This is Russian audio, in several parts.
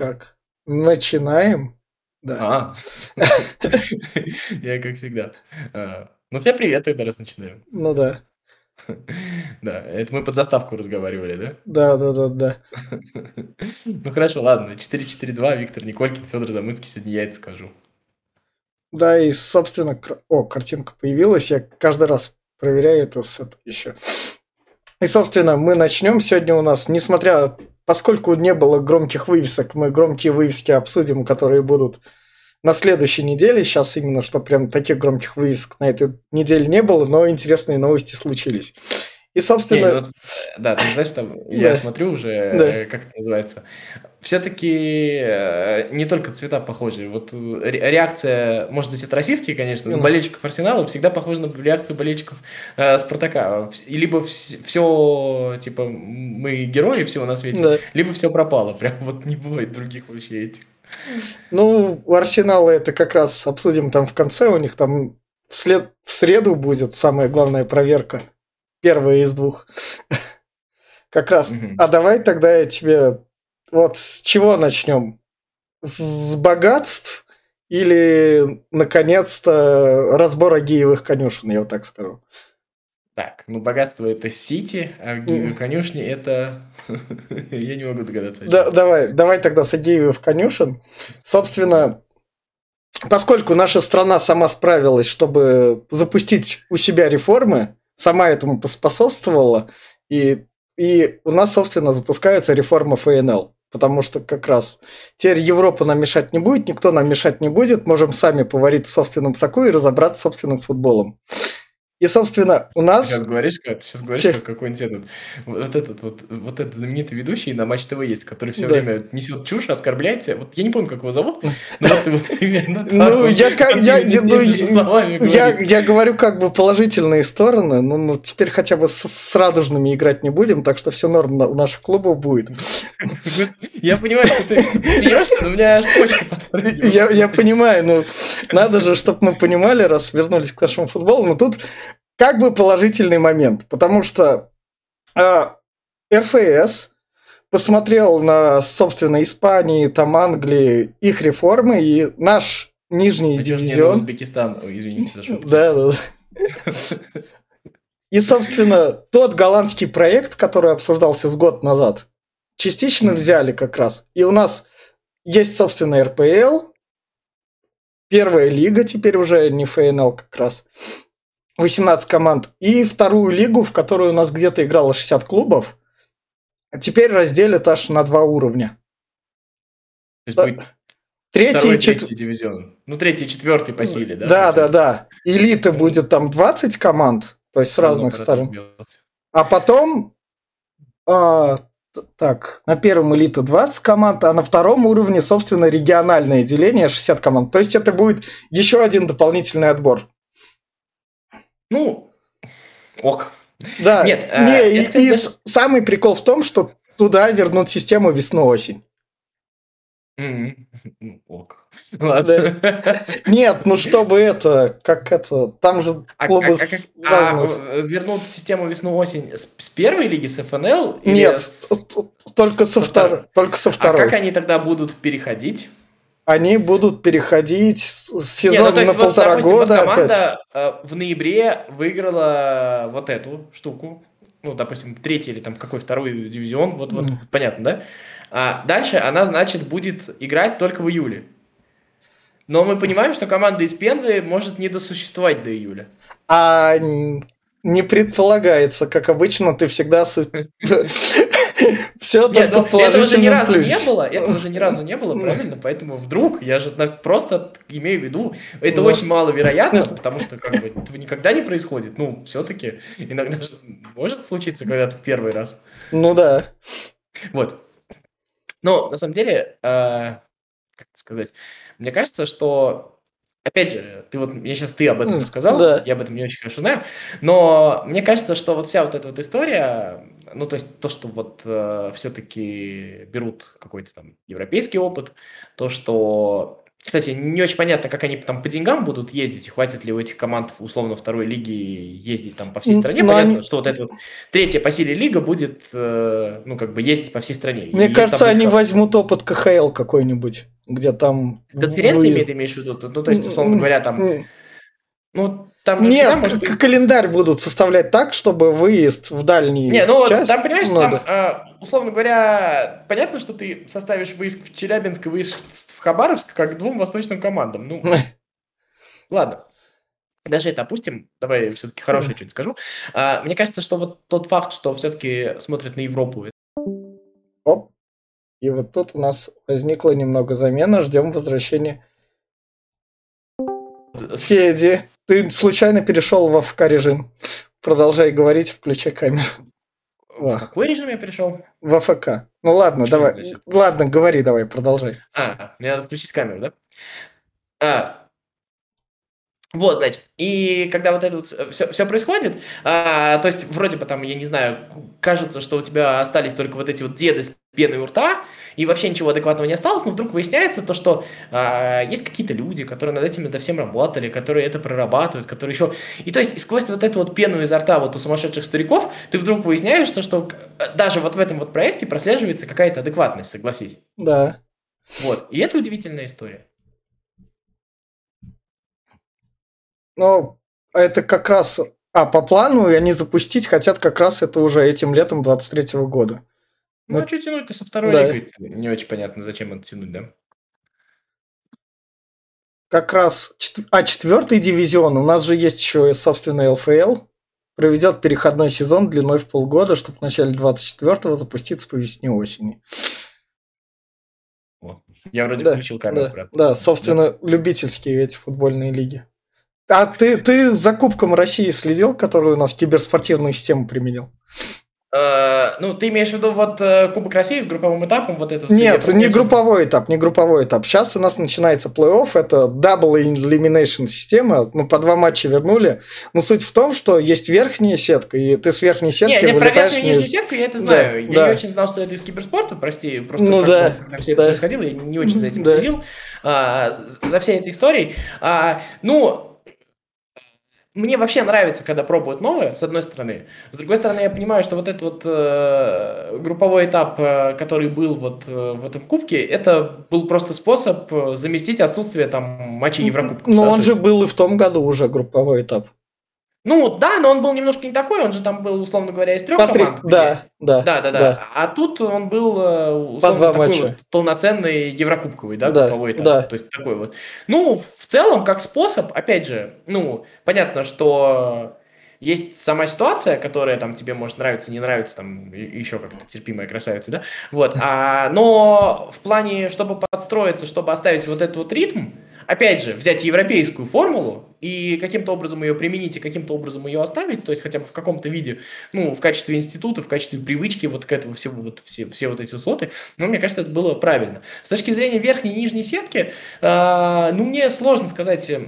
как? Начинаем? Да. А, я как всегда. А, ну, всем привет, тогда раз начинаем. Ну да. Да, это мы под заставку разговаривали, да? Да, да, да, да. Ну хорошо, ладно. 4-4-2, Виктор Николькин, Федор Замыцкий, сегодня я это скажу. Да, и, собственно, кр- о, картинка появилась. Я каждый раз проверяю это с это еще. И, собственно, мы начнем. Сегодня у нас, несмотря, поскольку не было громких вывесок, мы громкие вывески обсудим, которые будут на следующей неделе. Сейчас именно, что прям таких громких вывесок на этой неделе не было, но интересные новости случились. И, собственно... Не, ну, да, ты знаешь, там, я смотрю уже, э, как это называется, все-таки не только цвета похожи. Вот э, ре- реакция, может быть, это российские, конечно, но Мгм. болельщиков Арсенала всегда похожа на реакцию болельщиков э, Спартака. Либо все, типа, мы герои всего на свете, Да. либо все пропало. Прям вот не бывает других вообще этих. Ну, у Арсенала это как раз обсудим там в конце. У них там в, след... в среду будет самая главная проверка. Первая из двух. Как раз. А давай тогда я тебе... Вот с чего начнем? С богатств или, наконец-то, разбора гиевых конюшен, я вот так скажу. Так, ну богатство это Сити, а Мгм. конюшни это... Я не могу догадаться. Да, давай, давай тогда с гиевых конюшен. Собственно, поскольку наша страна сама справилась, чтобы запустить у себя реформы, сама этому поспособствовала, и, и у нас, собственно, запускается реформа ФНЛ. Потому что как раз теперь Европа нам мешать не будет, никто нам мешать не будет, можем сами поварить в собственном соку и разобраться с собственным футболом. И, собственно, у Ты нас... сейчас говоришь, как, сейчас говоришь, Че? как какой-нибудь этот, вот этот вот, вот этот знаменитый ведущий на Матч ТВ есть, который все Да. время несет чушь, оскорбляет тебя. Вот я не помню, как его зовут, но ты вот примерно Ну, я, как- я, я- ну, я, говорит. я говорю как бы положительные стороны, ну, ну, теперь хотя бы с, с радужными играть не будем, так что все норм у наших клубов будет. Я понимаю, что ты смеешься, но у меня аж почки подпрыгивают. Я, я понимаю, ну, надо же, чтобы мы понимали, раз вернулись к нашему футболу, но тут как бы положительный момент, потому что а, РФС посмотрел на, собственно, Испании, там, Англии, их реформы, и наш нижний А дивизион... Узбекистан? Ой, извините за шутку. Да, да. да. И, собственно, тот голландский проект, который обсуждался с год назад, частично взяли как раз. И у нас есть, собственно, РПЛ, первая лига теперь уже, не ФНЛ как раз, 18 команд, и вторую лигу, в которой у нас где-то играло 60 клубов, теперь разделят аж на два уровня. То есть Да. Третий второй, чет- третий дивизион. Ну, третий, четвертый по силе, да? Да, да, да. Элита будет там 20 команд, то есть с разных сторон. А потом, а, так, на первом элита 20 команд, а на втором уровне, собственно, региональное деление 60 команд. То есть это будет еще один дополнительный отбор. Ну, ок. Да, Нет, а, не, я, и, кстати, и самый прикол в том, что туда вернут систему весну-осень. Ну, Ок. Ладно. Нет, ну чтобы это, как это, там же А, клубы а- а а, э, вернут систему весну-осень с, с первой лиги, с ФНЛ? Нет, только со второй. Только со А второй. как они тогда будут переходить? Они будут переходить с с Не, ну, есть, на вот, полтора допустим, вот года опять. команда э, в ноябре выиграла вот эту штуку. Ну, допустим, третий или там какой второй дивизион, вот, вот Мгм. понятно, да? А дальше она, значит, будет играть только в июле. Но мы понимаем, что команда из Пензы может не досуществовать до июля. А не предполагается, как обычно, ты всегда все только ну, в этого же ни положительном разу не было, этого же ни разу не было, Ну. правильно? Поэтому вдруг, я же просто имею в виду, это Ну. очень маловероятно, потому что как бы этого никогда не происходит. Ну, все-таки иногда же может случиться когда-то в первый раз. Ну да. Вот. Но на самом деле, э, как это сказать, мне кажется, что Опять же, ты вот, мне сейчас ты об этом М, рассказал, да. я об этом не очень хорошо знаю, но мне кажется, что вот вся вот эта вот история, ну, то есть то, что вот все-таки берут какой-то там европейский опыт, то, что кстати, не очень понятно, как они там по деньгам будут ездить, хватит ли у этих команд условно второй лиги ездить там по всей стране. Но понятно, они... что вот эта вот третья по силе лига будет, э, ну, как бы ездить по всей стране. Мне И кажется, они будет... возьмут опыт КХЛ какой-нибудь, где там... Конференции выезд... имеешь в виду? Ну, то есть, условно говоря, там... Ну, там Нет, может быть... календарь будут составлять так, чтобы выезд в дальний Не, ну часть там, понимаешь, надо. там, э, условно говоря, понятно, что ты составишь выезд в Челябинск и выезд в Хабаровск как двум восточным командам. Ну, ладно. Даже это опустим, давай все-таки хорошее что-нибудь скажу. А, мне кажется, что вот тот факт, что все-таки смотрят на Европу. И вот тут у нас возникла немного замена, ждем возвращения Феди. Ты случайно перешел в АФК режим. Продолжай говорить, включай камеру. В какой режим я перешел? В АФК. Ну ладно, Что давай. Ладно, говори давай, продолжай. А, мне надо включить камеру, да? А, вот, значит, и когда вот это вот все, все происходит, а, то есть вроде бы там, я не знаю, кажется, что у тебя остались только вот эти вот деды с пеной у рта, и вообще ничего адекватного не осталось, но вдруг выясняется то, что а, есть какие-то люди, которые над этим над всем работали, которые это прорабатывают, которые еще... И то есть сквозь вот эту вот пену изо рта вот у сумасшедших стариков ты вдруг выясняешь то, что даже вот в этом вот проекте прослеживается какая-то адекватность, согласись. Да. Вот, и это удивительная история. Ну, это как раз... А, по плану и они запустить хотят как раз это уже этим летом 23 года. Ну, ну а что тянуть-то со второй да. лигой? Не очень понятно, зачем это тянуть, да? Как раз... А, четвертый дивизион. У нас же есть еще, собственно, ЛФЛ. Проведет переходной сезон длиной в полгода, чтобы в начале 24-го запуститься по весне-осени. Я вроде да, включил камеру. Да, да, собственно, да. любительские эти футбольные лиги. А ты, ты за Кубком России следил, который у нас киберспортивную систему применил? Э, ну, ты имеешь в виду вот э, Кубок России с групповым этапом? Вот этот Нет, не групповой этап, не групповой этап. Сейчас у нас начинается плей-офф, это double elimination система, мы по два матча вернули. Но суть в том, что есть верхняя сетка, и ты с верхней сетки не, не, про верхнюю и нижнюю сетку я это знаю. Да, я да. не очень знал, что это из киберспорта, прости, просто ну, да, когда все да. это происходило, я не очень за этим да. следил, а, за всей этой историей. А, ну, мне вообще нравится, когда пробуют новое, с одной стороны. С другой стороны, я понимаю, что вот этот вот э, групповой этап, э, который был вот э, в этом кубке, это был просто способ э, заместить отсутствие там матчей Еврокубка. Ну, да, он же есть... был и в том году уже групповой этап. Ну, да, но он был немножко не такой, он же там был, условно говоря, из трех Патри... команд. Да, да, да, да, да. А тут он был, э, условно, По такой матча. вот полноценный еврокубковый, да, да групповой этап. Да. То есть такой вот. Ну, в целом, как способ, опять же, ну, понятно, что есть сама ситуация, которая там тебе может нравиться, не нравиться, там еще как-то терпимая красавица, да, вот, а, но в плане, чтобы подстроиться, чтобы оставить вот этот вот ритм, опять же, взять европейскую формулу и каким-то образом ее применить и каким-то образом ее оставить, то есть хотя бы в каком-то виде, ну, в качестве института, в качестве привычки вот к этому всего, вот все, все вот эти условия, ну, мне кажется, это было правильно. С точки зрения верхней и нижней сетки, э, ну, мне сложно сказать... Э,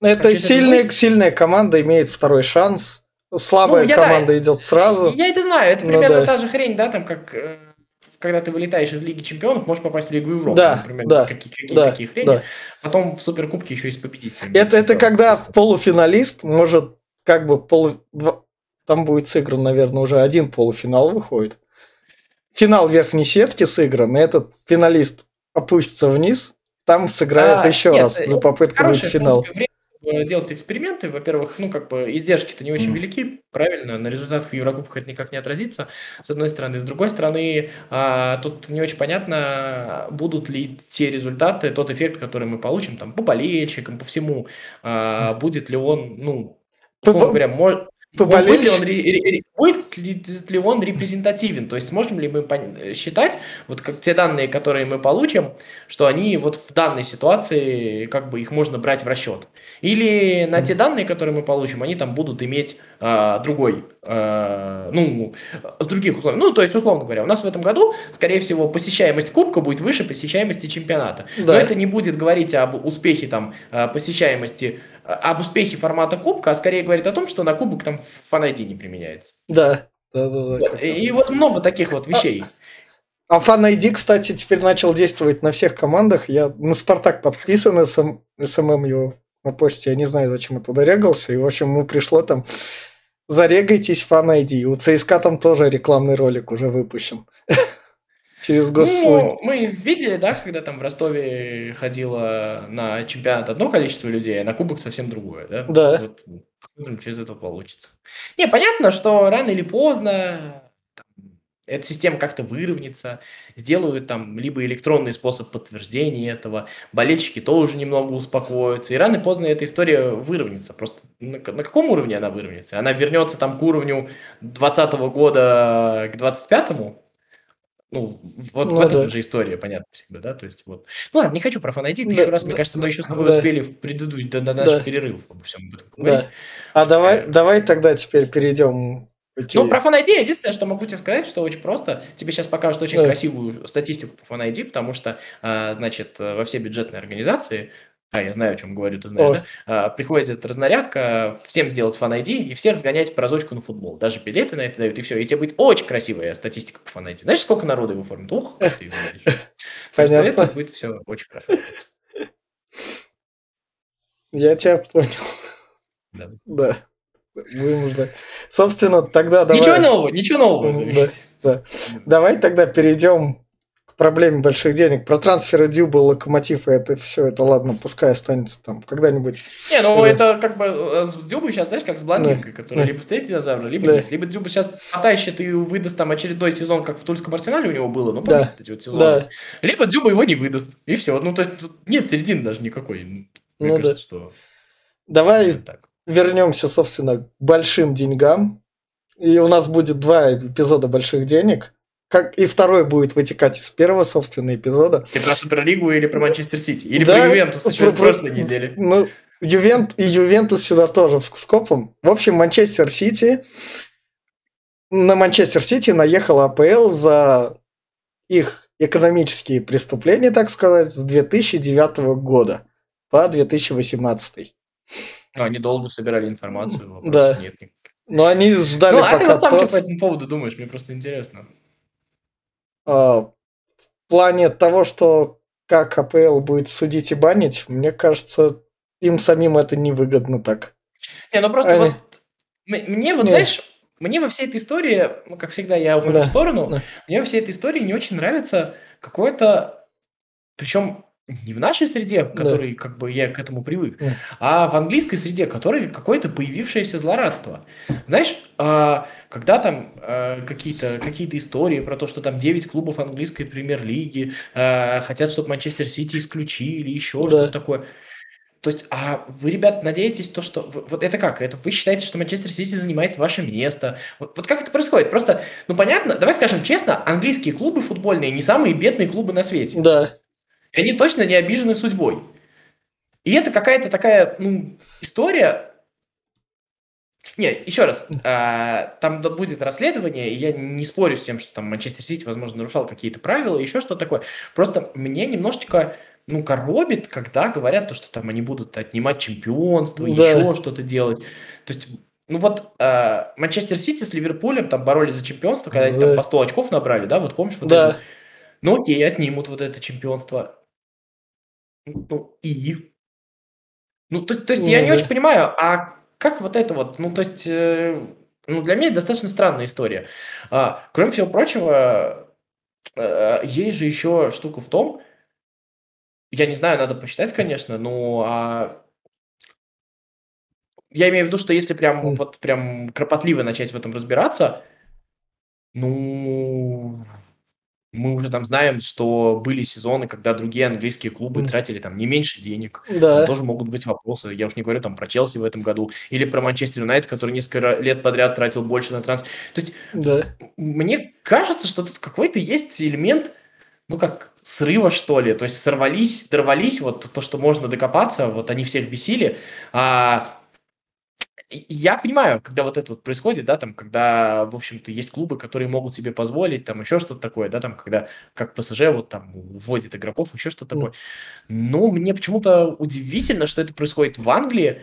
это сильная, это сильная команда имеет второй шанс, слабая ну, команда да, идет сразу. Я это знаю, это ну примерно ну, да. та же хрень, да, там как э, когда ты вылетаешь из Лиги Чемпионов, можешь попасть в Лигу Европы, да, например, да, какие, какие да, такие хрени. Да. Потом в Суперкубке еще и с победителями. Это, это когда полуфиналист может как бы полу... Там будет сыгран, наверное, уже один полуфинал выходит. Финал верхней сетки сыгран, и этот финалист опустится вниз, там сыграет а, еще нет, раз за попытку выйти в финал. Принципе, Э, делать эксперименты. Во-первых, ну, как бы издержки-то не очень велики, правильно, на результатах в Еврокубках это никак не отразится, с одной стороны. С другой стороны, а, тут не очень понятно, будут ли те результаты, тот эффект, который мы получим там по болельщикам, по всему, а, будет ли он, ну, говоря, Будет ли, он, будет ли он репрезентативен? То есть сможем ли мы считать, вот как те данные, которые мы получим, что они вот в данной ситуации, как бы их можно брать в расчет? Или на те данные, которые мы получим, они там будут иметь а, другой, а, ну, с других условий. Ну, то есть, условно говоря, у нас в этом году, скорее всего, посещаемость Кубка будет выше посещаемости чемпионата. Да. Но это не будет говорить об успехе там а, посещаемости об успехе формата кубка, а скорее говорит о том, что на кубок там Fan ID не применяется. Да. да, да, да. И, и вот много таких вот вещей. А Fan ID, кстати, теперь начал действовать на всех командах. Я на Спартак подписан, СМ, SMM его на почте. Я не знаю, зачем я туда регался. И, в общем, ему пришло там зарегайтесь Fan ID. У ЦСКА там тоже рекламный ролик уже выпущен. Через госслуги. Ну, мы видели, да, когда там в Ростове ходило на чемпионат одно количество людей, а на кубок совсем другое, да? Да. Вот, посмотрим, что из этого получится. Не, понятно, что рано или поздно эта система как-то выровняется, сделают там либо электронный способ подтверждения этого, болельщики тоже немного успокоятся, и рано или поздно эта история выровняется. Просто на, на каком уровне она выровняется? Она вернется там к уровню 2020 года к 25-му? Ну, вот ну, в этом да. же история, понятно всегда, да, то есть вот. Ну ладно, не хочу про фанайди, да, еще раз, да, мне кажется, мы еще с тобой да. успели в предыдущий, до, до нашего да. перерыва обо всем об этом поговорить. Да. А давай, давай тогда теперь перейдем Окей. Ну, про Fan ID единственное, что могу тебе сказать, что очень просто. Тебе сейчас покажут очень да. красивую статистику по Fan ID, потому что, а, значит, во все бюджетные организации, а, я знаю, о чем говорю, ты знаешь, О. да? А, приходит разнарядка, всем сделать ID, и всех сгонять по разочку на футбол. Даже билеты на это дают, и все. И тебе будет очень красивая статистика по ID. Знаешь, сколько народу его формит? Ух, как ты его видишь. Понятно. Это будет все очень хорошо. Я тебя понял. Да. Да. Будем ждать. Собственно, тогда давай... Ничего нового, ничего нового. Да, да. Давай тогда перейдем проблеме больших денег. Про трансферы Дюба, Локомотив, это все, это ладно, пускай останется там когда-нибудь. Не, ну да. это как бы э, с Дюбой сейчас, знаешь, как с Блондинкой, да. которая да. либо стоит динозавра, либо да. нет. Либо Дюба сейчас потащит и выдаст там очередной сезон, как в Тульском Арсенале у него было, ну, помните да. эти вот сезоны. Да. Либо Дюба его не выдаст, и все. Ну, то есть тут нет середины даже никакой. Мне ну, кажется, да. что... Давай так вернемся, собственно, к большим деньгам. И у нас будет два эпизода больших денег. Как и второй будет вытекать из первого, собственно, эпизода. И про Суперлигу или про Манчестер Сити? Или да, про Ювентус еще про, с прошлой недели? Ну, Ювент, и Ювентус сюда тоже в скопом. В общем, Манчестер Сити... На Манчестер Сити наехала АПЛ за их экономические преступления, так сказать, с 2009 года по 2018. Ну, они долго собирали информацию, да. нет Но они ждали, ну, а ты вот сам тот... что по этому поводу думаешь? Мне просто интересно. А, в плане того, что как АПЛ будет судить и банить, мне кажется, им самим это невыгодно так. Не, ну просто они... вот... Мне вот, Нет. знаешь, мне во всей этой истории, ну, как всегда, я ухожу да. в сторону, да. мне во всей этой истории не очень нравится какое-то... Причем не в нашей среде, в которой да. как бы я к этому привык, да. а в английской среде, которой какое-то появившееся злорадство. Знаешь, а, когда там а, какие-то какие истории про то, что там 9 клубов английской премьер-лиги а, хотят, чтобы Манчестер Сити исключили, еще да. что-то такое. То есть, а вы, ребят, надеетесь то, что... Вот это как? Это вы считаете, что Манчестер Сити занимает ваше место? Вот, вот как это происходит? Просто, ну понятно, давай скажем честно, английские клубы футбольные не самые бедные клубы на свете. Да. И они точно не обижены судьбой. И это какая-то такая ну, история. Не, еще раз, а, там будет расследование, и я не спорю с тем, что там Манчестер Сити, возможно, нарушал какие-то правила, еще что такое. Просто мне немножечко ну, коробит, когда говорят то, что там они будут отнимать чемпионство, да. еще что-то делать. То есть, ну вот а, Манчестер Сити с Ливерпулем там боролись за чемпионство, когда да. они там по 100 очков набрали, да, вот помнишь? Вот да. Это? Ну окей, отнимут вот это чемпионство. Ну и? Ну, то, то есть ну, я не очень понимаю, а как вот это вот, ну, то есть, э, ну, для меня это достаточно странная история. А, кроме всего прочего, э, есть же еще штука в том, я не знаю, надо посчитать, конечно, но а, я имею в виду, что если прям mm. вот прям кропотливо начать в этом разбираться, ну, мы уже там знаем, что были сезоны, когда другие английские клубы mm. тратили там не меньше денег. Да. Там тоже могут быть вопросы. Я уж не говорю там про Челси в этом году или про Манчестер Юнайтед, который несколько лет подряд тратил больше на трансфер. То есть да. мне кажется, что тут какой-то есть элемент, ну как срыва, что ли. То есть сорвались, дорвались, вот то, что можно докопаться, вот они всех бесили. А я понимаю, когда вот это вот происходит, да, там, когда, в общем-то, есть клубы, которые могут себе позволить, там, еще что-то такое, да, там, когда, как ПСЖ, вот там, вводит игроков, еще что-то такое. Но мне почему-то удивительно, что это происходит в Англии,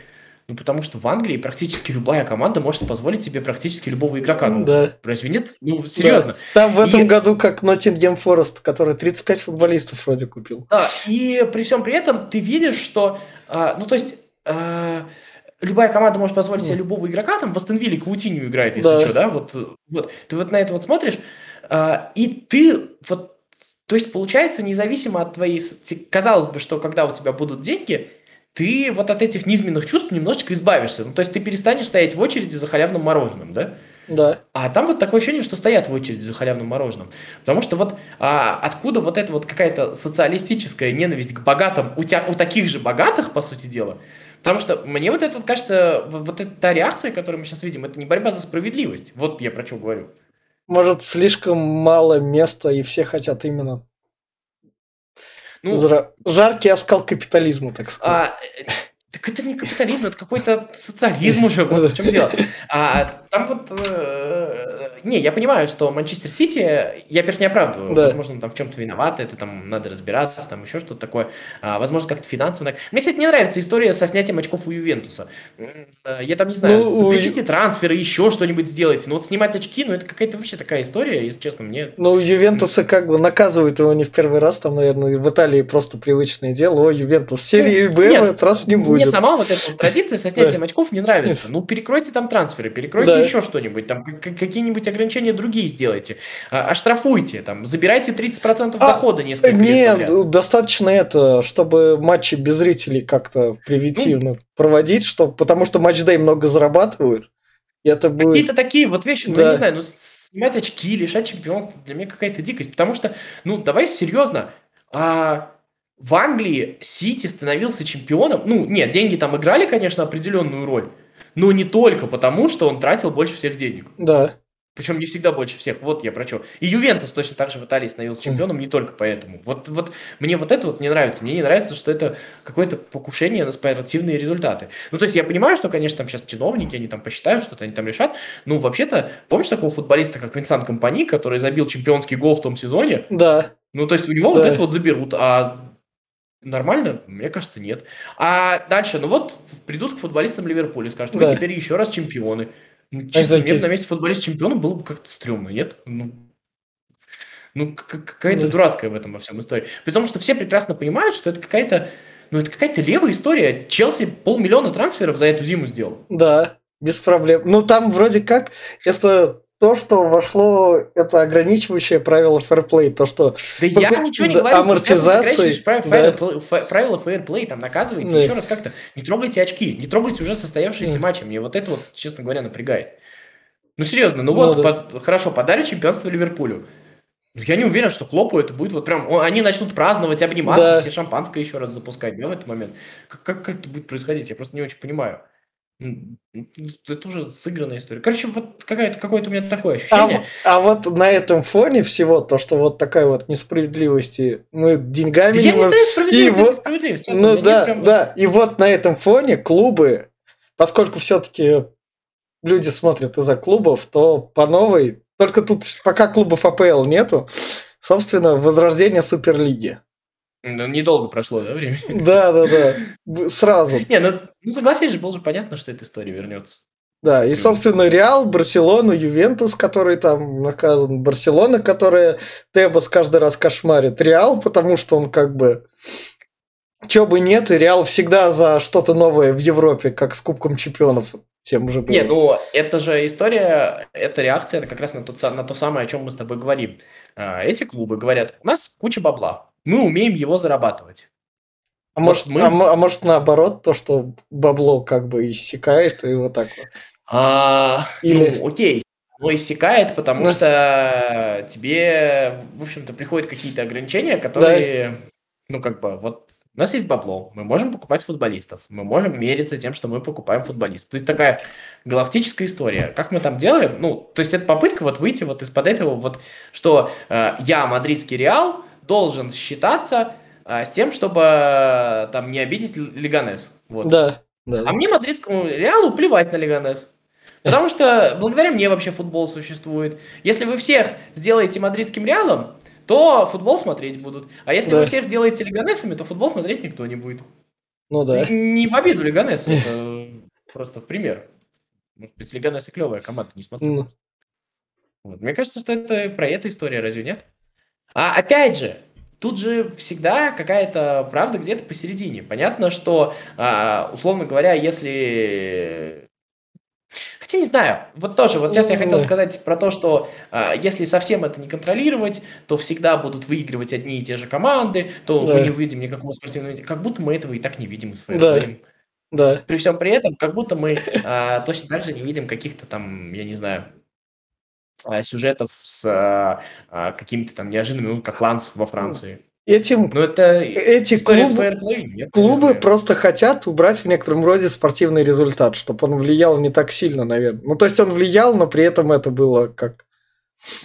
Ну, потому что в Англии практически любая команда может позволить себе практически любого игрока. Ну, Да. разве нет? Ну, серьезно. Там в этом И- году как Ноттингем Форест, который 35 футболистов вроде купил. Да, и при всем при этом ты видишь, что, а, ну, то есть, а, любая команда может позволить себе любого игрока, там в Астон Вилле Каутинью играет, если Да. что, да, вот, вот, ты вот на это вот смотришь, а, и ты вот, то есть, получается, независимо от твоей, казалось бы, что когда у тебя будут деньги, ты вот от этих низменных чувств немножечко избавишься, ну, то есть, ты перестанешь стоять в очереди за халявным мороженым, да, Да. а там вот такое ощущение, что стоят в очереди за халявным мороженым. Потому что вот а, откуда вот эта вот какая-то социалистическая ненависть к богатым, у, тя- у таких же богатых, по сути дела. Потому что мне вот это кажется, вот эта та реакция, которую мы сейчас видим, это не борьба за справедливость. Вот я про что говорю. Может, слишком мало места, и все хотят именно Ну, зра- жаркий оскал капитализма, так сказать. А, э, так это не капитализм, это какой-то социализм уже, вот в чем дело. А, там вот... э, не, я понимаю, что Манчестер Сити, я, во-первых, не оправдываю. Да. Возможно, там в чем-то виноваты, это там надо разбираться, там еще что-то такое. А, возможно, как-то финансово. Мне, кстати, не нравится история со снятием очков у Ювентуса. Э, Я там не знаю, Ну, у запретите трансферы, еще что-нибудь сделайте. Но вот снимать очки, ну это какая-то вообще такая история, если честно, мне... Ну, Ювентуса как бы наказывают его не в первый раз, там, наверное, в Италии просто привычное дело. О, Ювентус, серии Б в этот раз не Мне будет. сама вот эта традиция со снятием очков не нравится. Ну, перекройте там трансферы, перекройте. Еще что-нибудь, там какие-нибудь ограничения другие сделайте, а, оштрафуйте, там, забирайте 30% А, дохода несколько лет подряд. достаточно это, чтобы матчи без зрителей как-то превентивно проводить, что, потому что матчдей много зарабатывают. Это будет... Какие-то такие вот вещи, ну, Да. я не знаю, ну, снимать очки, лишать чемпионства, для меня какая-то дикость, потому что, ну, давай серьезно, а, в Англии Сити становился чемпионом, ну, нет, деньги там играли, конечно, определенную роль, но не только потому, что он тратил больше всех денег. Да. Причем не всегда больше всех. Вот я про что. И Ювентус точно так же в Италии становился чемпионом не только поэтому. Вот, вот мне вот это вот не нравится. Мне не нравится, что это какое-то покушение на спортивные результаты. Ну, то есть я понимаю, что, конечно, там сейчас чиновники, они там посчитают, что-то они там решат. Ну, вообще-то, помнишь такого футболиста, как Винсан Компани, который забил чемпионский гол в том сезоне? Да. Ну, то есть у него вот Да. это вот заберут, а нормально? Мне кажется, нет. А дальше, ну вот придут к футболистам Ливерпуля и скажут, вы Да. теперь еще раз чемпионы. Ну, честно, мне бы на месте футболиста чемпиона было бы как-то стрёмно, нет? Ну, ну к- к- какая-то Да. дурацкая в этом во всем история. При том, что все прекрасно понимают, что это какая-то, ну, это какая-то левая история. Челси полмиллиона трансферов за эту зиму сделал. Да, без проблем. Ну, там вроде как это то, что вошло, это ограничивающее правило фэрплей, то, что... Да я ничего не говорю. амортизации, пускай будут ограничивающие прав- фаер- Правила фейерплей там наказывайте. Да. Еще раз как-то не трогайте очки, не трогайте уже состоявшиеся матчи. Мне вот это вот, честно говоря, напрягает. Ну серьезно, ну Ну вот, да. под- хорошо, подари чемпионство Ливерпулю. Ну, Я не уверен, что Клопу это будет вот прям... Они начнут праздновать, обниматься, Да. все шампанское еще раз запускать, да, в этот момент. Как, как, как это будет происходить? Я просто не очень понимаю. М, Это уже сыгранная история. Короче, вот какая-то, какое-то у меня такое А, ощущение. а вот на этом фоне всего, то, что вот такая вот несправедливости, мы деньгами Да не я не можем- знаю, справедливость и или вот- несправедливость. честно, у Ну меня нет да, прям вот- да. И вот на этом фоне клубы, поскольку все-таки люди смотрят из-за клубов, то по новой, только тут пока клубов АПЛ нету, собственно, возрождение Суперлиги. Ну, недолго прошло, да, время? Да, да, да. Сразу. Не, ну, ну согласись же, было же понятно, что эта история вернется. Да, и, собственно, Реал, Барселона, Ювентус, который там наказан, Барселона, которая Тебас каждый раз кошмарит, Реал, потому что он как бы... Чё бы нет, и Реал всегда за что-то новое в Европе, как с Кубком Чемпионов тем же было. Не, ну это же история, это реакция это как раз на, са- на то самое, о чем мы с тобой говорим. А, Эти клубы говорят, у нас куча бабла, мы умеем его зарабатывать. а, может, мы- а а может наоборот, то, что бабло как бы иссякает, и вот так вот. А, Или- Ну, окей, оно иссякает, потому Ну. что тебе, в общем-то, приходят какие-то ограничения, которые, ну, как бы, вот у нас есть бабло, мы можем покупать футболистов, мы можем мериться тем, что мы покупаем футболистов. То есть такая галактическая история. Как мы там делаем? Ну, то есть это попытка вот выйти вот из-под этого, вот, что э, я, мадридский Реал, должен считаться э, с тем, чтобы э, там не обидеть Л- Лиганес. Вот. Да, да. А мне, мадридскому Реалу, плевать на Лиганес. Потому что благодаря мне вообще футбол существует. Если вы всех сделаете мадридским Реалом, то футбол смотреть будут. А если Да. вы всех сделаете Лиганесами, то футбол смотреть никто не будет. Ну да. Не в обиду Лиганесу. это- Просто в пример. Может быть, Леганес и клевая команда, не смотрю. Ну. Вот. Мне кажется, что это про эту историю, разве нет? А опять же, тут же всегда какая-то правда где-то посередине. Понятно, что, а, условно говоря, если... Хотя не знаю, вот тоже, вот сейчас я хотел сказать про то, что а, если совсем это не контролировать, то всегда будут выигрывать одни и те же команды, то мы Да. не увидим никакого спортивного... Как будто мы этого и так не видим из Да. фэрплеем. Да. При всем при этом, как будто мы а, точно так же не видим каких-то там, я не знаю, сюжетов с а, а, какими-то там неожиданными, ну, как Ланс во Франции. Этим Ну, это эти клубы. Нет, клубы наверное. просто хотят убрать в некотором роде спортивный результат, чтобы он влиял не так сильно, наверное. Ну, то есть он влиял, но при этом это было как...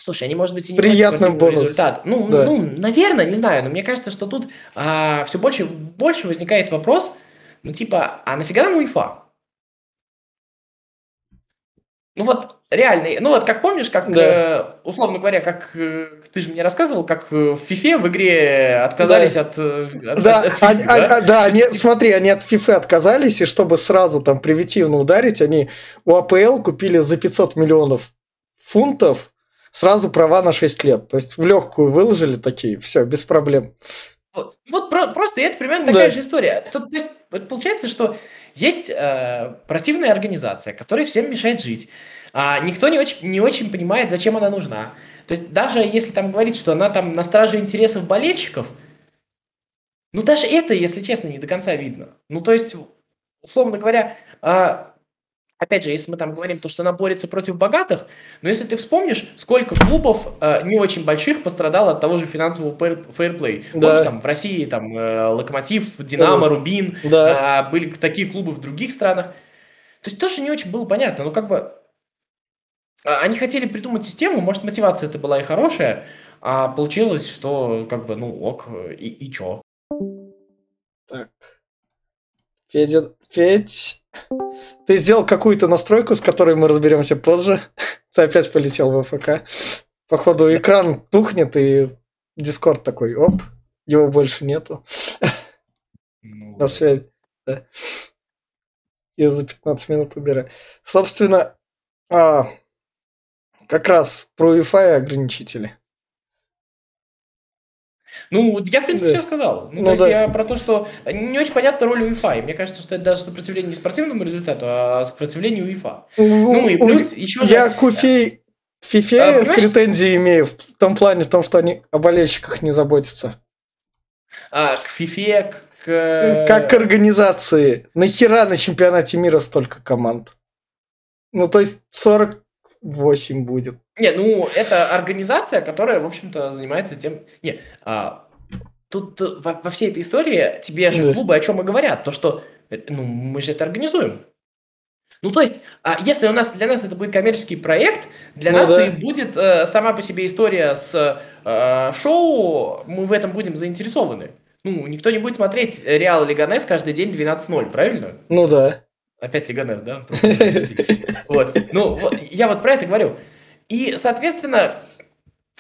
Слушай, они, может быть, и не спортивного бонус. результата. Ну, Да. ну, наверное, не знаю, но мне кажется, что тут все больше и больше возникает вопрос, ну, типа, а нафига нам УЕФА? Ну вот, реально, ну вот как помнишь, как, Да. э, условно говоря, как э, ты же мне рассказывал, как э, в FIFA в игре отказались от, э, от- Да, от- от они- FIFA, а- да? а- да, они, То смотри, они от FIFA отказались, и чтобы сразу там примитивно ударить, они у АПЛ купили за 500 миллионов фунтов сразу права на 6 лет. То есть в легкую выложили такие, все, без проблем. Вот, вот про- просто это примерно Да. такая же история. Тут, то есть, вот получается, что есть э, противная организация, которая всем мешает жить. А никто не очень, не очень понимает, зачем она нужна. То есть даже если там говорить, что она там на страже интересов болельщиков, ну даже это, если честно, не до конца видно. Ну то есть, условно говоря, а, опять же, если мы там говорим то, что она борется против богатых, но если ты вспомнишь, сколько клубов э, не очень больших пострадало от того же финансового фэрплей. Да. Помнишь, там в России там э, Локомотив, Динамо, Да. Рубин, Да. а, были такие клубы в других странах. То есть тоже не очень было понятно. Ну, как бы а, они хотели придумать систему, может, мотивация это была и хорошая, а получилось, что как бы, ну, ок, и, и чё? Так. Федя, Федь, ты сделал какую-то настройку, с которой мы разберемся позже. Ты опять полетел в ФК. Походу, экран тухнет, и Дискорд такой, оп, его больше нету. Ну, На связь. Да. И за 15 минут убираю. Собственно, а, как раз про Wi-Fi ограничители. Ну, я, в принципе, Да. все сказал. Ну, Ну то есть да. я про то, что не очень понятна роль Wi-Fi. Мне кажется, что это даже сопротивление не спортивному результату, а сопротивлению УЕФА. Ну, и У- плюс еще же... Я к Уфе, Фифе А, понимаешь? претензии имею в том плане, в том, что они о болельщиках не заботятся. а, к ФИФе, к... Как к организации. Нахера на чемпионате мира столько команд? Ну, то есть 48 будет. Не, ну, это организация, которая, в общем-то, занимается тем... Не, а, тут э, во, во всей этой истории тебе же Да. клубы о чем и говорят. То, что, э, ну, мы же это организуем. Ну, то есть, а если у нас для нас это будет коммерческий проект, для Ну нас да. и будет э, сама по себе история с э, шоу, мы в этом будем заинтересованы. Ну, никто не будет смотреть Реал Лиганес каждый день 12-0, правильно? Ну да. Опять Лиганес, да? Вот. Ну, я вот про это говорю. И, соответственно,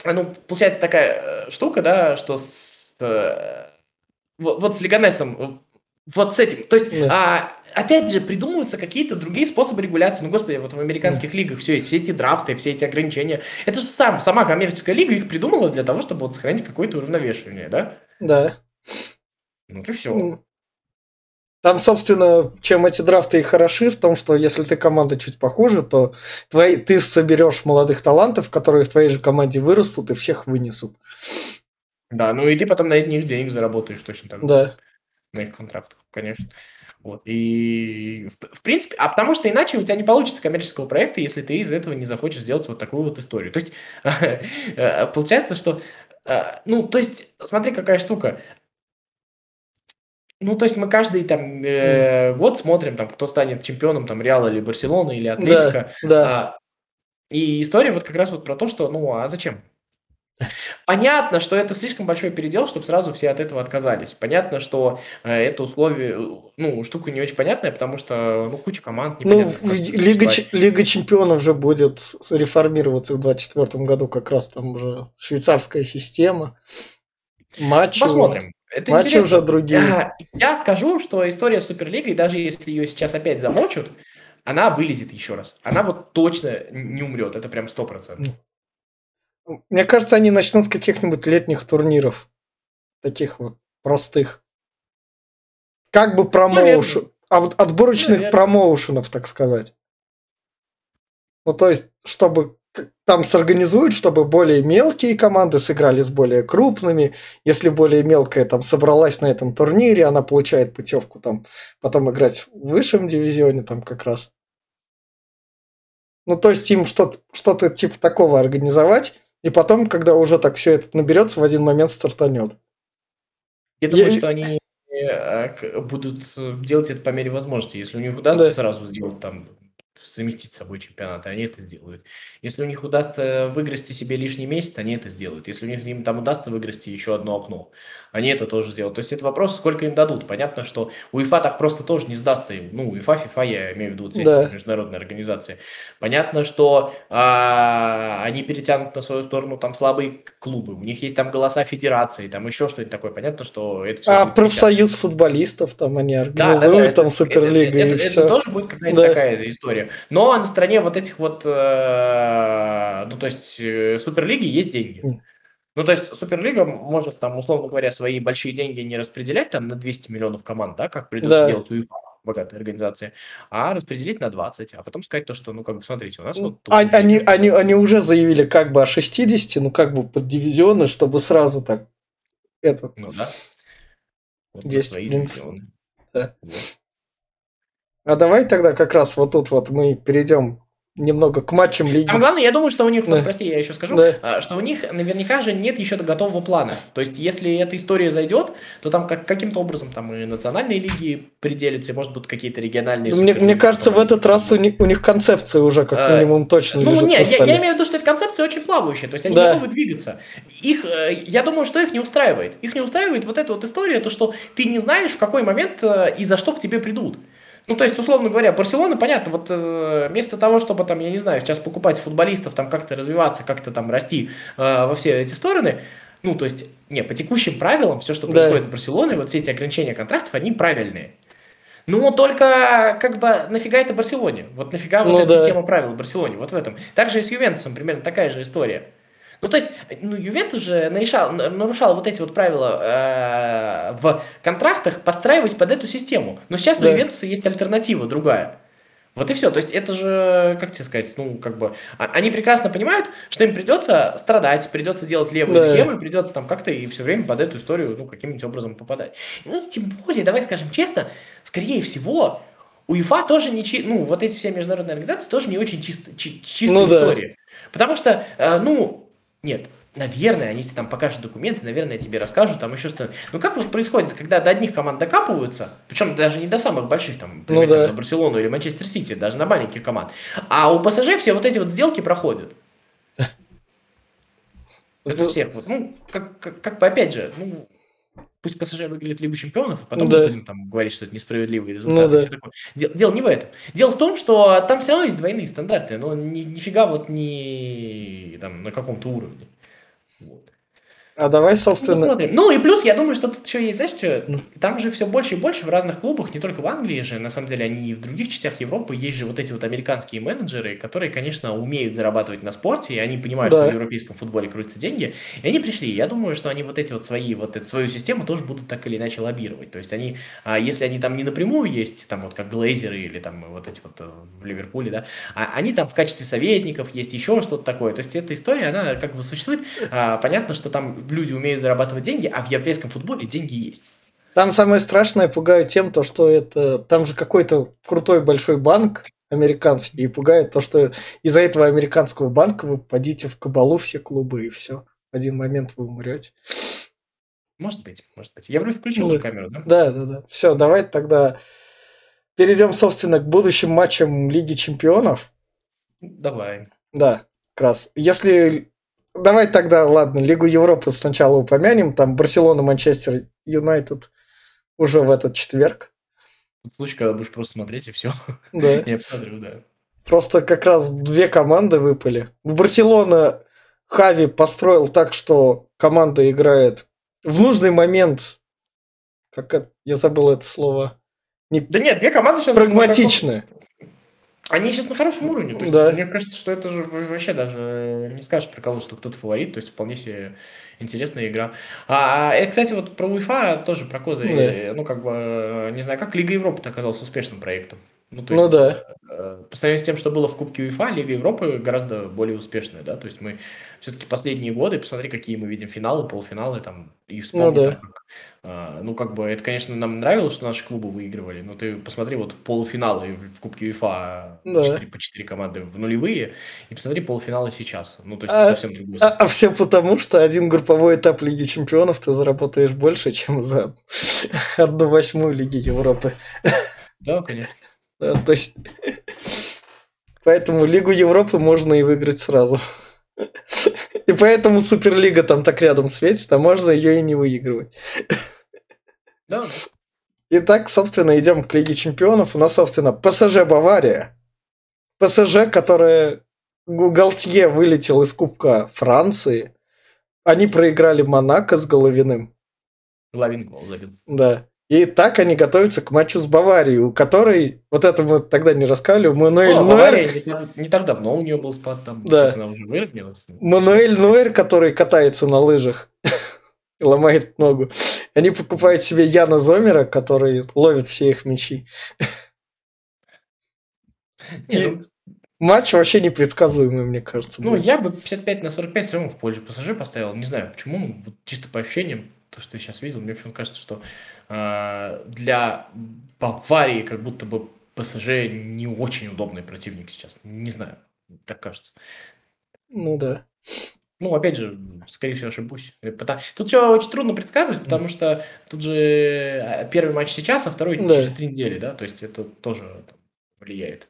ну, получается такая э, штука, да, что с, э, вот, вот с Лиганесом, э, вот с этим. То есть, Да. а, опять же, придумываются какие-то другие способы регуляции. Ну, господи, вот в американских лигах все есть, все эти драфты, все эти ограничения. Это же сам, сама коммерческая лига их придумала для того, чтобы вот сохранить какое-то уравновешивание, да? Да. Ну, и все. Ну, Там, собственно, чем эти драфты и хороши, в том, что если ты команда чуть похуже, то твои, ты соберешь молодых талантов, которые в твоей же команде вырастут и всех вынесут. Да, ну и ты потом на них денег заработаешь точно так же. Да. на их контрактах, конечно. Вот. И в, в принципе, а потому что иначе у тебя не получится коммерческого проекта, если ты из этого не захочешь сделать вот такую вот историю. То есть э, получается, что э, ну, то есть, смотри, какая штука. Ну, то есть мы каждый там э, год смотрим, там, кто станет чемпионом, там, Реала или Барселона или Атлетика. Да, да. А, и история вот как раз вот про то, что, ну, а зачем? Понятно, что это слишком большой передел, чтобы сразу все от этого отказались. Понятно, что э, это условие, ну, штука не очень понятная, потому что, ну, куча команд Ну, непонятно. Лига. Ч- Лига чемпионов же будет реформироваться в 2024 году, как раз там уже швейцарская система. Матчи, Посмотрим. Это матчи интересно. уже другие. А, Я скажу, что история с Суперлигой, даже если ее сейчас опять замочат, она вылезет еще раз. Она вот точно не умрет, это прям сто процентов. Мне кажется, они начнут с каких-нибудь летних турниров. Таких вот простых. Как бы промоушен. Отборочных Наверное. промоушенов, так сказать. Ну, то есть, чтобы там сорганизуют, чтобы более мелкие команды сыграли с более крупными. Если более мелкая там собралась на этом турнире, она получает путевку там потом играть в высшем дивизионе там как раз. Ну, то есть им что-то, что-то типа такого организовать, и потом, когда уже так все это наберется, в один момент стартанет. Я думаю, что они э, будут делать это по мере возможности. Если у них удастся да. сразу сделать там совместить с собой чемпионаты, они это сделают. Если у них удастся выиграть себе лишний месяц, они это сделают. Если у них им там удастся выиграть еще одно окно, они это тоже сделают. То есть это вопрос, сколько им дадут. Понятно, что УЕФА так просто тоже не сдастся им. Ну, УЕФА, ФИФА, я имею в виду, эти да. международные организации. Понятно, что а, они перетянут на свою сторону там слабые клубы. У них есть там голоса федерации, там еще что-нибудь такое. Понятно, что это все... А профсоюз футболистов там они организуют, да, да, там это, Суперлига это, и это, все. Это тоже будет какая-то да. такая история. Но на стороне вот этих вот, э, ну, то есть, э, Суперлиги есть деньги. Ну, то есть Суперлига может там, условно говоря, свои большие деньги не распределять там на 200 миллионов команд, да, как придется да. делать УЕФА, богатая организация, а распределить на 20, а потом сказать то, что, ну, как бы, смотрите, у нас вот... А, они, они, они уже заявили как бы о 60, ну, как бы под дивизионы, чтобы сразу так этот... Ну, да. Вот 10 свои дивизионы. Да. Вот. А давай тогда как раз вот тут вот мы перейдем немного к матчам лиги. А главное, я думаю, что у них, да. прости, я еще скажу, да. А, что у них наверняка же нет еще готового плана. То есть, если эта история зайдет, то там как, каким-то образом там и национальные лиги приделятся, и, может, быть, какие-то региональные... Мне, мне кажется, в этот раз у них, у них концепция уже как а, минимум точно Ну, нет, я, я имею в виду, что эта концепция очень плавающая, то есть они да. готовы двигаться. Их, э, я думаю, что их не устраивает. Их не устраивает вот эта вот история, то, что ты не знаешь, в какой момент э, и за что к тебе придут. Ну, то есть, условно говоря, Барселона, понятно, вот э, вместо того, чтобы там, я не знаю, сейчас покупать футболистов, там как-то развиваться, как-то там расти э, во все эти стороны, ну, то есть, не, по текущим правилам, все, что происходит да. в Барселоне, вот все эти ограничения контрактов, они правильные. Ну, только как бы нафига это Барселоне? Вот нафига ну, вот эта да. система правил в Барселоне? Вот в этом. Также и с Ювентусом примерно такая же история. Ну, то есть, ну, Ювентус же нарушал, нарушал вот эти вот правила э, в контрактах, подстраиваясь под эту систему. Но сейчас да. у Ювентуса есть альтернатива другая. Вот и все. То есть это же, как тебе сказать, ну, как бы, а, они прекрасно понимают, что им придется страдать, придется делать левые да. схемы, придется там как-то и все время под эту историю, ну, каким-нибудь образом попадать. Ну, тем более, давай скажем честно, скорее всего, УЕФА тоже не, чи... ну, вот эти все международные организации тоже не очень чисто, чи... чистая ну, история. Да. Потому что, э, ну, нет, наверное, они там покажут документы, наверное, тебе расскажут, там еще что-то. Ну как вот происходит, когда до одних команд докапываются, причем даже не до самых больших, там, например, ну, да. там, на Барселону или Манчестер Сити, даже на маленьких команд, а у ПСЖ все вот эти вот сделки проходят. Это всех вот, ну, как, как, как бы опять же, ну, пусть ПСЖ выиграет Лигу Чемпионов, а потом да. мы будем там говорить, что это несправедливый результат. Ну, да. такое. Дело, дело не в этом. Дело в том, что там все равно есть двойные стандарты, но ни, нифига вот не там на каком-то уровне. Вот. А давай, собственно... Посмотрим. Ну и плюс, я думаю, что тут еще есть, знаешь, что, там же все больше и больше в разных клубах, не только в Англии же, на самом деле, они и в других частях Европы, есть же вот эти вот американские менеджеры, которые, конечно, умеют зарабатывать на спорте, и они понимают, да. что в европейском футболе крутятся деньги, и они пришли. Я думаю, что они вот эти вот свои, вот эту свою систему тоже будут так или иначе лоббировать. То есть они, а если они там не напрямую есть, там вот как глейзеры или там вот эти вот э, в Ливерпуле, да, а они там в качестве советников есть еще что-то такое. То есть эта история, она как бы существует. А, понятно, что там люди умеют зарабатывать деньги, а в европейском футболе деньги есть. Там самое страшное пугает тем, то, что это там же какой-то крутой большой банк американский, и пугает то, что из-за этого американского банка вы попадите в кабалу все клубы, и все. В один момент вы умрете. Может быть, может быть. Я вроде включил ну, уже камеру, да? Да, да, да. Все, давай тогда перейдем, собственно, к будущим матчам Лиги Чемпионов. Давай. Да, как раз. Если давай тогда, ладно, Лигу Европы сначала упомянем. Там Барселона, Манчестер Юнайтед уже в этот четверг. Случай, когда будешь просто смотреть и все. Да. Я посмотрю, да. Просто как раз две команды выпали. Барселона Хави построил так, что команда играет в нужный момент. Как это? Я забыл это слово. Не... Да нет, две команды сейчас... Прагматичные. Они сейчас на хорошем уровне. То есть, Да. мне кажется, что это же вообще даже не скажешь про кого, что кто-то фаворит. То есть, вполне себе интересная игра. А, а, и, кстати, вот про УЕФА тоже про козыри. Да. Ну, как бы, э, не знаю, как Лига Европы оказалась успешным проектом. Ну, то Ну есть, да. э, по сравнению с тем, что было в Кубке УЕФА, Лига Европы гораздо более успешная, да, то есть мы все-таки последние годы, посмотри, какие мы видим финалы, полуфиналы, там, и вспомни, Ну да. там, как, а, ну, как бы, это, конечно, нам нравилось, что наши клубы выигрывали, но ты посмотри, вот полуфиналы в Кубке УЕФА, Да. 4 по 4 команды в нулевые, и посмотри полуфиналы сейчас, ну, то есть А- совсем другой А, а все потому, что один групповой этап Лиги Чемпионов ты заработаешь больше, чем за одну восьмую Лиги Европы. Да, конечно. Да, то есть... Поэтому Лигу Европы можно и выиграть сразу. И поэтому Суперлига там так рядом светит, а можно ее и не выигрывать. Да, Итак, собственно, идем к Лиге Чемпионов. У нас, собственно, ПСЖ Бавария. ПСЖ, которая Галтье вылетел из Кубка Франции. Они проиграли Монако с Головиным. Лавин гол забил. Да. И так они готовятся к матчу с Баварией, у которой, вот это мы тогда не рассказывали, Мануэль Ну, а Нойер, Бавария не, так- давно у нее был спад, там, Да. она уже выровнялась. Мануэль Нойер, который катается на лыжах, ломает ногу. Они покупают себе Яна Зомера, который ловит все их мячи. Не, ну, Матч вообще непредсказуемый, мне кажется. Ну, будет. я бы 55 на 45 все равно в пользу ПСЖ поставил. Не знаю, почему, вот чисто по ощущениям, то, что я сейчас видел, мне почему-то кажется, что для Баварии как будто бы ПСЖ не очень удобный противник сейчас. Не знаю, так кажется. Ну да. Ну, опять же, скорее всего, ошибусь. Э, Тут все очень трудно предсказывать, потому что тут же э, первый матч сейчас, а второй Да. через три недели, да, то есть это тоже влияет.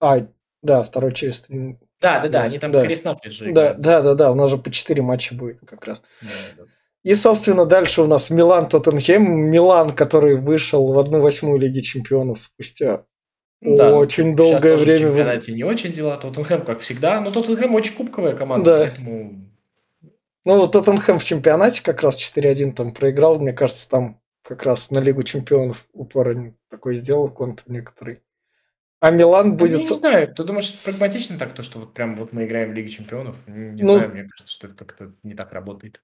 А, да, второй через три. Да, да, да, Да, они там да. крест-накрест же Да, да, да, да, у нас же по 4 матча будет как раз. Да, да. И, собственно, дальше у нас Милан Тоттенхем. Милан, который вышел в 1-8 Лиги Чемпионов спустя да, ну, очень Сейчас долгое тоже в время. чемпионате не очень дела. Тоттенхэм, как всегда. Но Тоттенхэм очень кубковая команда, Да. поэтому... Ну, Тоттенхэм в чемпионате как раз 4-1 там проиграл. Мне кажется, там как раз на Лигу Чемпионов упор такой сделал контр некоторый. А Милан будет... я не знаю, ты думаешь, это прагматично так, то, что вот прям вот мы играем в Лиге Чемпионов? Не Ну- знаю, мне кажется, что это как-то не так работает.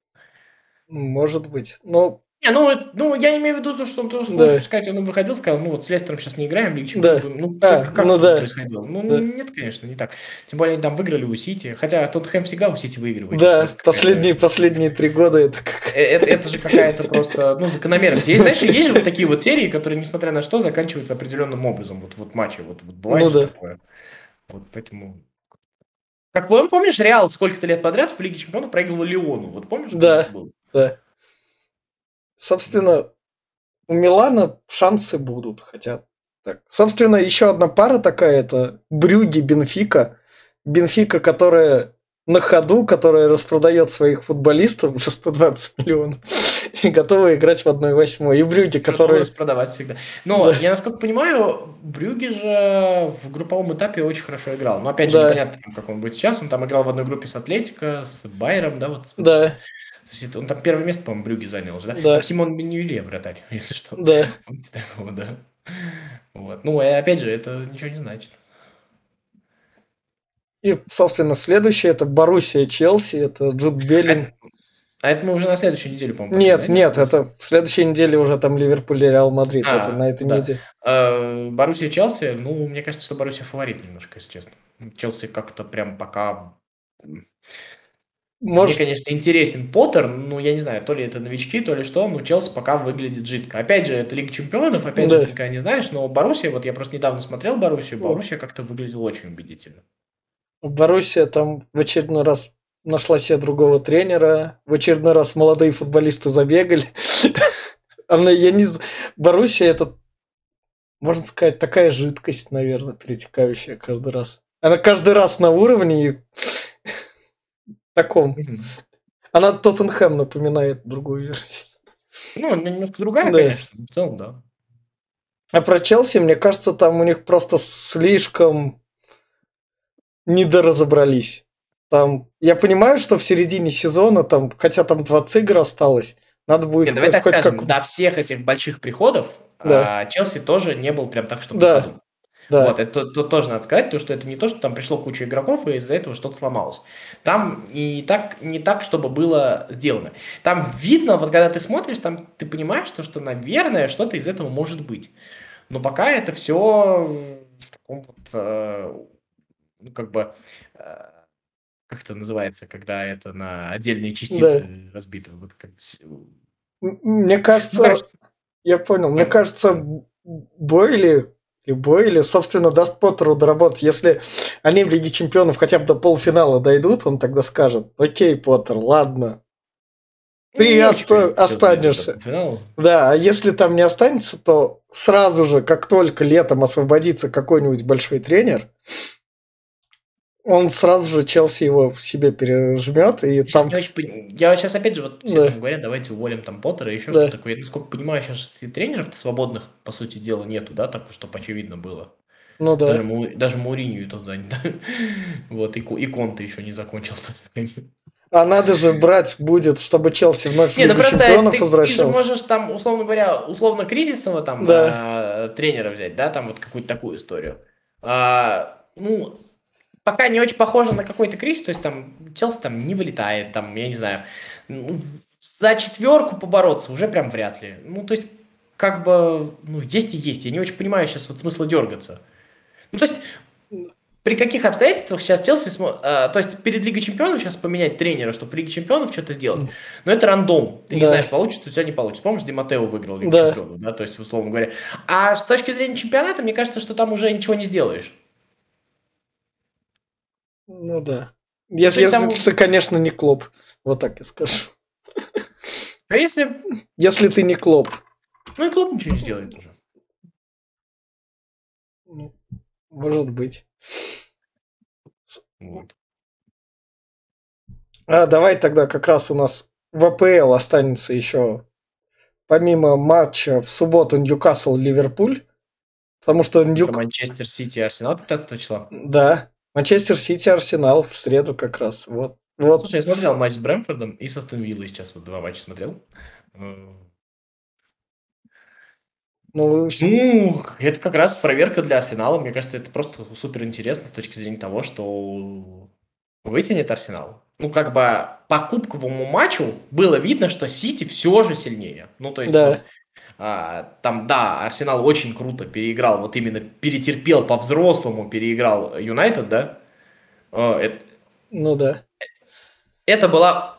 Может быть. Но Не, ну, это- ну, я имею в виду, то, что он тоже Да. можешь сказать, он выходил, сказал, ну, вот с Лестером сейчас не играем Лиге Чемпионов. Да. Ну, А, так как ну это да. происходило? Ну, Да. нет, конечно, не так. Тем более, они там выиграли у Сити. Хотя Тоттенхэм всегда у Сити выигрывает. да, какая-то- последние, последние три года это как... Э, Это, это же какая-то просто, ну, закономерность. Есть, знаешь, есть же вот такие вот серии, которые, несмотря на что, заканчиваются определенным образом. Вот, вот матчи, вот, вот бывает Ну да. такое. Вот поэтому... Как пом- помнишь, Реал сколько-то лет подряд в Лиге Чемпионов проигрывал Леону? Вот помнишь, как Да. это было? Да. Собственно, у Милана шансы будут, хотя так. Собственно, еще одна пара такая, это Брюги Бенфика. Бенфика, которая на ходу, которая распродает своих футболистов за 120 миллионов и готова играть в 1-8. И Брюги, Которые... которые... продавать всегда. Но, Да. я насколько понимаю, Брюги же в групповом этапе очень хорошо играл. Но, опять же, Да. непонятно, как он будет сейчас. Он там играл в одной группе с Атлетико, с Байером, да, вот. Да, Он там первое место, по-моему, Брюги занял же, да? Да. Там Симон Бенюэле вратарь, если что. да. Помните такого, да? Вот. Ну, и опять же, это ничего не значит. И, собственно, следующее это Боруссия Челси, это Джуд Беллин. А это мы уже на следующей неделе, по-моему, Нет, да? нет, это в следующей неделе уже там Ливерпуль и Реал Мадрид. А, это на этой да. неделе. Э, Боруссия Челси, ну, мне кажется, что Боруссия фаворит немножко, если честно. Челси как-то прям пока... Может, Мне, конечно, интересен Поттер, ну, я не знаю, то ли это новички, то ли что, но Челси пока выглядит жидко. Опять же, это Лига Чемпионов, опять Да. же, ты никогда не знаешь, но Боруссия, вот я просто недавно смотрел Боруссию, Ну. Боруссия как-то выглядела очень убедительно. Боруссия там в очередной раз нашла себе другого тренера, в очередной раз молодые футболисты забегали. Она, я не Боруссия это, можно сказать, такая жидкость, наверное, перетекающая каждый раз. Она каждый раз на уровне и таком. Она Тоттенхэм напоминает другую версию. Ну, немножко другая, Да. конечно, в целом, да. А про Челси, мне кажется, там у них просто слишком недоразобрались. Там, я понимаю, что в середине сезона, там, хотя там 20 игр осталось, надо будет Нет, давай так скажем, как- до всех этих больших приходов Да. а, Челси тоже не был прям так, чтобы Да. ходу. Да. Вот, это то- то тоже надо сказать, то, что это не то, что там пришло куча игроков, и из-за этого что-то сломалось. Там не так, не так, чтобы было сделано. Там видно, вот когда ты смотришь, там ты понимаешь, что, что наверное, что-то из этого может быть. Но пока это все в таком вот, э, ну, как бы, э, как это называется, когда это на отдельные частицы разбито. Вот как, М- Мне ну, кажется, короче, я понял, мне Да. кажется, Бойли, и Бойли, собственно, даст Поттеру доработать. Если они в Лиге Чемпионов хотя бы до полуфинала дойдут, он тогда скажет, окей, Поттер, ладно. ну, Ты очень оста- останешься. Да, а если там не останется, то сразу же, как только летом освободится какой-нибудь большой тренер, он сразу же Челси его себе пережмет, и щас там... не очень пон- Я сейчас опять же, вот все Да. там говорят, давайте уволим там Поттера и еще Да. что-то такое. Я насколько понимаю, сейчас тренеров свободных, по сути дела, нету, да, так, чтобы очевидно было. Ну да. Даже, Му- даже Мауринью и тот занят. Вот, и, и Конте еще не закончил. А надо же брать будет, чтобы Челси вновь Не, ну просто Чемпионов ты, ты же возвращался. можешь там, условно говоря, условно кризисного там а, тренера взять, да, там вот какую-то такую историю. А, ну, пока не очень похоже на какой-то кризис, то есть там Челси там не вылетает, там, я не знаю, за четверку побороться уже прям вряд ли. Ну, то есть, как бы, ну, есть и есть. Я не очень понимаю сейчас вот смысла дергаться. Ну, то есть, при каких обстоятельствах сейчас Челси, смо- а, то есть перед Лигой Чемпионов сейчас поменять тренера, чтобы в Лиге Чемпионов что-то сделать, но это рандом. Ты не Да. знаешь, получится у тебя не получится. Помнишь, Ди Матео выиграл Лигу Да. Чемпионов, да, то есть условно говоря. А с точки зрения чемпионата, мне кажется, что там уже ничего не сделаешь. Ну да. Если, если там- ты, конечно, не Клоп. Вот так я скажу. А если, Если ты не Клоп. ну и клуб ничего не сделает уже. Ну, Может быть. Вот. А давай тогда как раз у нас в АПЛ останется еще помимо матча в субботу Ньюкасл-Ливерпуль. Потому что Ньюк... Манчестер Сити и Арсенал 15 числа. Да. Манчестер Сити, Арсенал в среду как раз. Вот. Вот. Слушай, я смотрел матч с Брэмфордом и со Астон Виллой сейчас вот два матча смотрел. Э, Ну, Ну, это как раз проверка для Арсенала. Мне кажется, это просто супер интересно с точки зрения того, что вытянет Арсенал. Ну, как бы по кубковому матчу было видно, что Сити все же сильнее. Ну, то есть, Да. вот, там, да, Арсенал очень круто переиграл, вот именно перетерпел по-взрослому, переиграл Юнайтед, да? А, это, ну да. это была,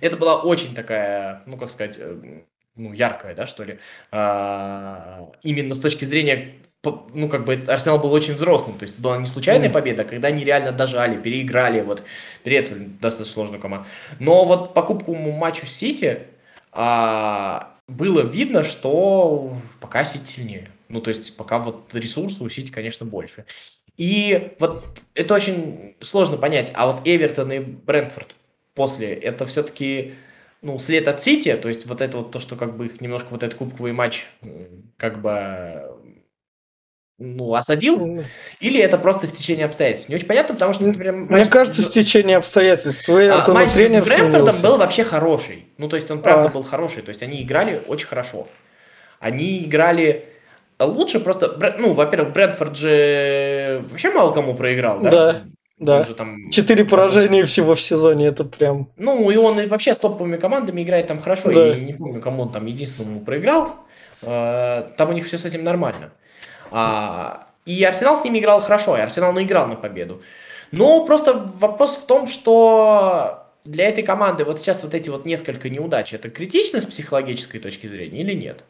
это была очень такая, ну, как сказать, э, ну, яркая, да, что ли, а, именно с точки зрения, ну, как бы Арсенал был очень взрослым, то есть была не случайная Мгм. победа, а когда они реально дожали, переиграли, вот, переиграли достаточно сложную команду. Но вот по кубковому матчу Сити а, было видно, что пока Сити сильнее. Ну, то есть пока вот ресурсы у Сити, конечно, больше. И вот это очень сложно понять. А вот Эвертон и Брентфорд после, это все-таки ну, след от Сити, то есть вот это вот то, что как бы их немножко вот этот кубковый матч как бы ну, осадил, или это просто стечение обстоятельств. Не очень понятно, потому что, например, Мне матч- кажется, стечение обстоятельств. У а, Эвертона матч тренер с Брэнфордом был вообще хороший. Ну, то есть он правда А. был хороший. То есть они играли очень хорошо. Они играли лучше просто... Ну, во-первых, Брэнфорд же вообще мало кому проиграл, да? Да, да. Он же там... Четыре поражения всего в сезоне, это прям... Ну, и он и вообще с топовыми командами играет там хорошо. Да. Я не помню, кому он там единственному проиграл. Э, Там у них все с этим нормально. А, И Арсенал с ними играл хорошо, и Арсенал наиграл на победу. Но просто вопрос в том, что для этой команды вот сейчас вот эти вот несколько неудач, это критично с психологической точки зрения или нет?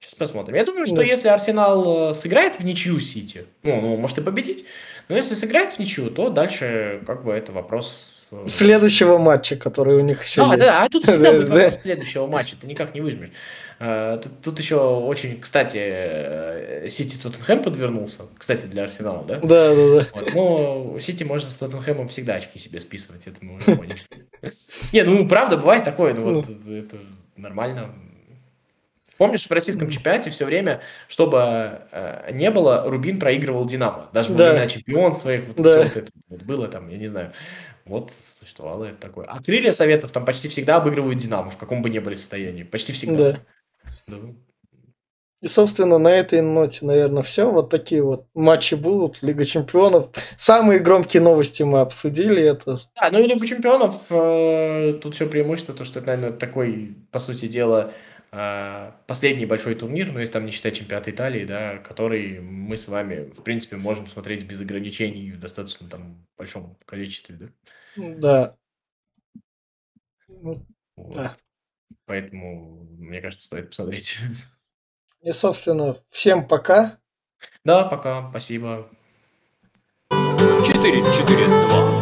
Сейчас посмотрим. Я думаю, что Да. если Арсенал э, сыграет в ничью Сити, ну, ну, может и победить, но если сыграет в ничью, то дальше как бы это вопрос... э, Следующего матча, который у них еще а, есть. да, а тут всегда Да, будет вопрос следующего матча, ты никак не выжмешь. Э, Тут, тут еще очень, кстати, э, Сити Тоттенхэм подвернулся, кстати, для Арсенала, да? Да, да, да. Вот, ну, Сити можно с Тоттенхэмом всегда очки себе списывать, это мы уже поняли. Не, ну, правда, бывает такое, ну, вот это нормально. Помнишь, в российском чемпионате все время, чтобы э, не было, Рубин проигрывал Динамо. Даже во Да. времена чемпион своих, вот, Да. всё вот это вот было там, я не знаю. Вот существовало это такое. А крылья советов там почти всегда обыгрывают Динамо, в каком бы ни были состоянии. Почти всегда. Да. Да. И, собственно, на этой ноте, наверное, все. Вот такие вот матчи будут. Лига чемпионов. Самые громкие новости мы обсудили. Это... А, ну и Лигу чемпионов, э, тут еще преимущество, то, что это, наверное, такой, по сути дела, последний большой турнир, ну, если там не считать чемпионат Италии, да, который мы с вами, в принципе, можем смотреть без ограничений в достаточно там большом количестве, да. Да. Вот. Да. Поэтому, мне кажется, стоит посмотреть. И, собственно, всем пока. Да, пока, спасибо. 4-4-2.